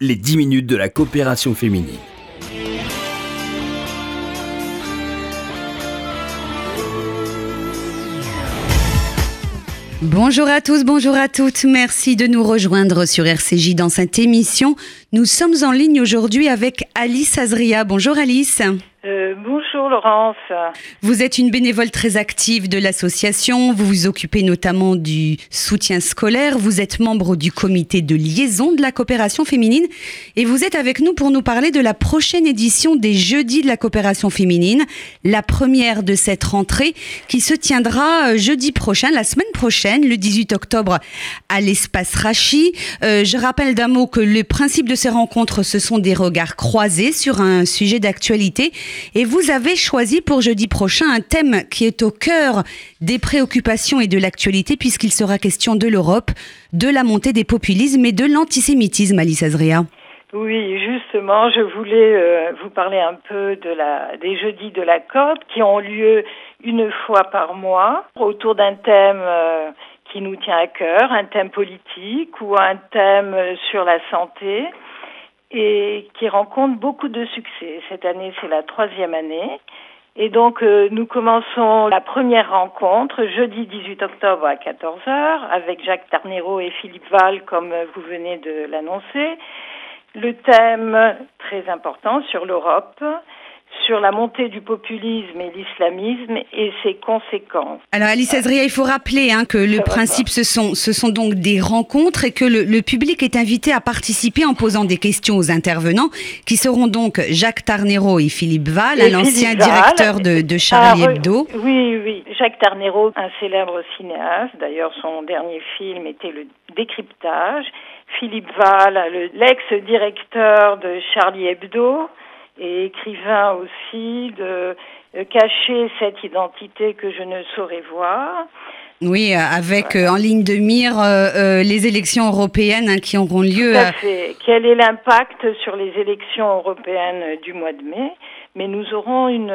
les 10 minutes de la coopération féminine. Bonjour à tous, bonjour à toutes. Merci de nous rejoindre sur RCJ dans cette émission. Nous sommes en ligne aujourd'hui avec Alice Azria. Bonjour Alice. Euh, bonjour Laurence. Vous êtes une bénévole très active de l'association. Vous vous occupez notamment du soutien scolaire. Vous êtes membre du comité de liaison de la coopération féminine. Et vous êtes avec nous pour nous parler de la prochaine édition des Jeudis de la coopération féminine. La première de cette rentrée qui se tiendra euh, jeudi prochain, la semaine prochaine, le 18 octobre, à l'espace Rachi. Euh, je rappelle d'un mot que le principe de ces rencontres, ce sont des regards croisés sur un sujet d'actualité. Et vous avez choisi pour jeudi prochain un thème qui est au cœur des préoccupations et de l'actualité, puisqu'il sera question de l'Europe, de la montée des populismes et de l'antisémitisme, Alice Azria. Oui, justement, je voulais euh, vous parler un peu des jeudis de la COP qui ont lieu une fois par mois autour d'un thème euh, qui nous tient à cœur, un thème politique ou un thème sur la santé et qui rencontre beaucoup de succès. Cette année, c'est la troisième année. Et donc, euh, nous commençons la première rencontre jeudi 18 octobre à 14h avec Jacques Tarnero et Philippe Val, comme vous venez de l'annoncer. Le thème très important sur l'Europe, sur la montée du populisme et l'islamisme et ses conséquences. Alors Alice Azria, il faut rappeler hein, que le principe, ce sont, ce sont donc des rencontres et que le, le, public est invité à participer en posant des questions aux intervenants, qui seront donc Jacques Tarnero et Philippe Val, l'ancien directeur de, de Charlie ah, Hebdo. Oui, oui. Jacques Tarnero, un célèbre cinéaste, d'ailleurs son dernier film était le décryptage. Philippe Val, l'ex-directeur de Charlie Hebdo et écrivain aussi, de cacher cette identité que je ne saurais voir. Oui, euh, avec euh, en ligne de mire euh, les élections européennes hein, qui auront lieu. Tout à fait. Quel est l'impact sur les élections européennes du mois de mai? Mais nous aurons une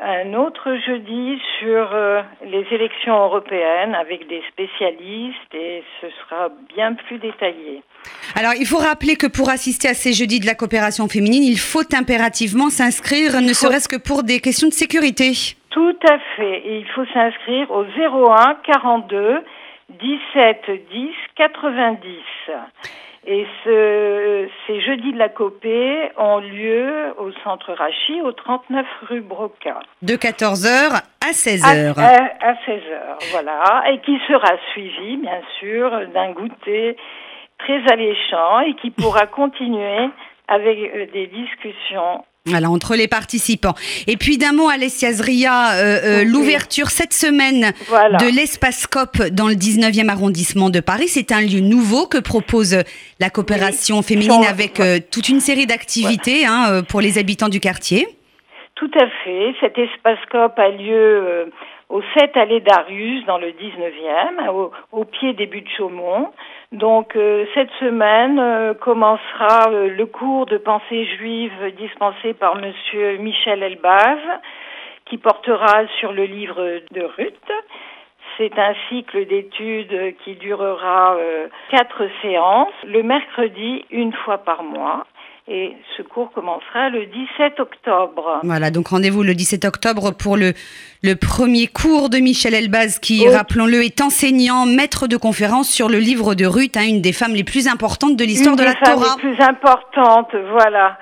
un autre jeudi sur euh, les élections européennes avec des spécialistes et ce sera bien plus détaillé. Alors, il faut rappeler que pour assister à ces jeudis de la coopération féminine, il faut impérativement s'inscrire, ne serait-ce que pour des questions de sécurité. Tout à fait. Et il faut s'inscrire au 01 42 17 10 90. Et ce, ces jeudis de la Copée ont lieu au centre Rachi, au 39 rue Broca. De 14h à 16h. À, à 16h, voilà. Et qui sera suivi, bien sûr, d'un goûter très alléchant et qui pourra continuer avec euh, des discussions voilà, entre les participants. Et puis d'un mot, Alessia Zria, euh, euh, l'ouverture cette semaine de l'espace COP dans le 19e arrondissement de Paris, c'est un lieu nouveau que propose la coopération féminine avec euh, toute une série d'activités hein, pour les habitants du quartier. Tout à fait. Cet espace COP a lieu au 7 allée Darius dans le 19e, au, au pied des buts de Chaumont. Donc euh, cette semaine euh, commencera euh, le cours de pensée juive dispensé par monsieur Michel Elbaz qui portera sur le livre de Ruth. C'est un cycle d'études qui durera quatre séances, le mercredi une fois par mois. Et ce cours commencera le 17 octobre. Voilà, donc rendez-vous le 17 octobre pour le, le premier cours de Michel Elbaz, qui, rappelons-le, est enseignant, maître de conférence sur le livre de Ruth, hein, une des femmes les plus importantes de l'histoire de la Torah. Une des plus importantes, voilà,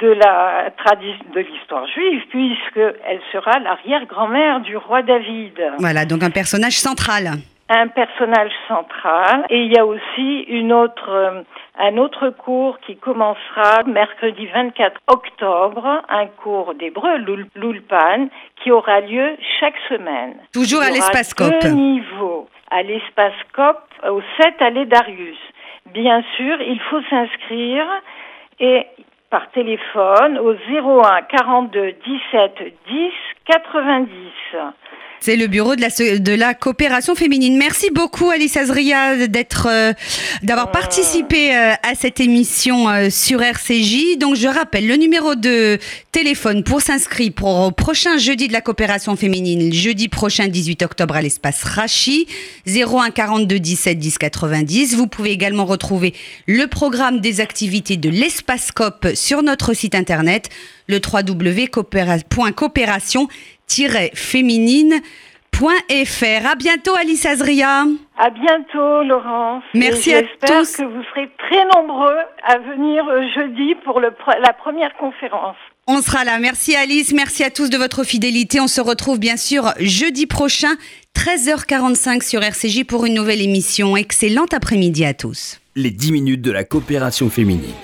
de la tradition de l'histoire juive, puisqu'elle sera l'arrière-grand-mère du roi David. Voilà, donc un personnage central un personnage central et il y a aussi une autre euh, un autre cours qui commencera mercredi 24 octobre, un cours d'hébreu, l'Ulpan, qui aura lieu chaque semaine. Toujours à l'espace COP. Deux niveaux. À l'espace COP, au 7 allée Darius. Bien sûr, il faut s'inscrire et par téléphone au 01 42 17 10 90. C'est le bureau de la, de la coopération féminine. Merci beaucoup Alice Azria d'être euh, d'avoir Euh. participé euh, à cette émission euh, sur RCJ. Donc je rappelle le numéro de téléphone pour s'inscrire pour au prochain jeudi de la coopération féminine, jeudi prochain 18 octobre à l'espace Rachi 01 42 17 10 90. Vous pouvez également retrouver le programme des activités de l'espace COP sur notre site internet le www.coopération-féminine.fr. À bientôt Alice Azria. À bientôt, Laurence. Merci à J'espère tous. que vous serez très nombreux à venir euh, jeudi pour le, la première conférence. On sera là. Merci Alice, merci à tous de votre fidélité. On se retrouve bien sûr jeudi prochain, 13h45 sur RCJ pour une nouvelle émission. Excellent après-midi à tous. Les 10 minutes de la coopération féminine.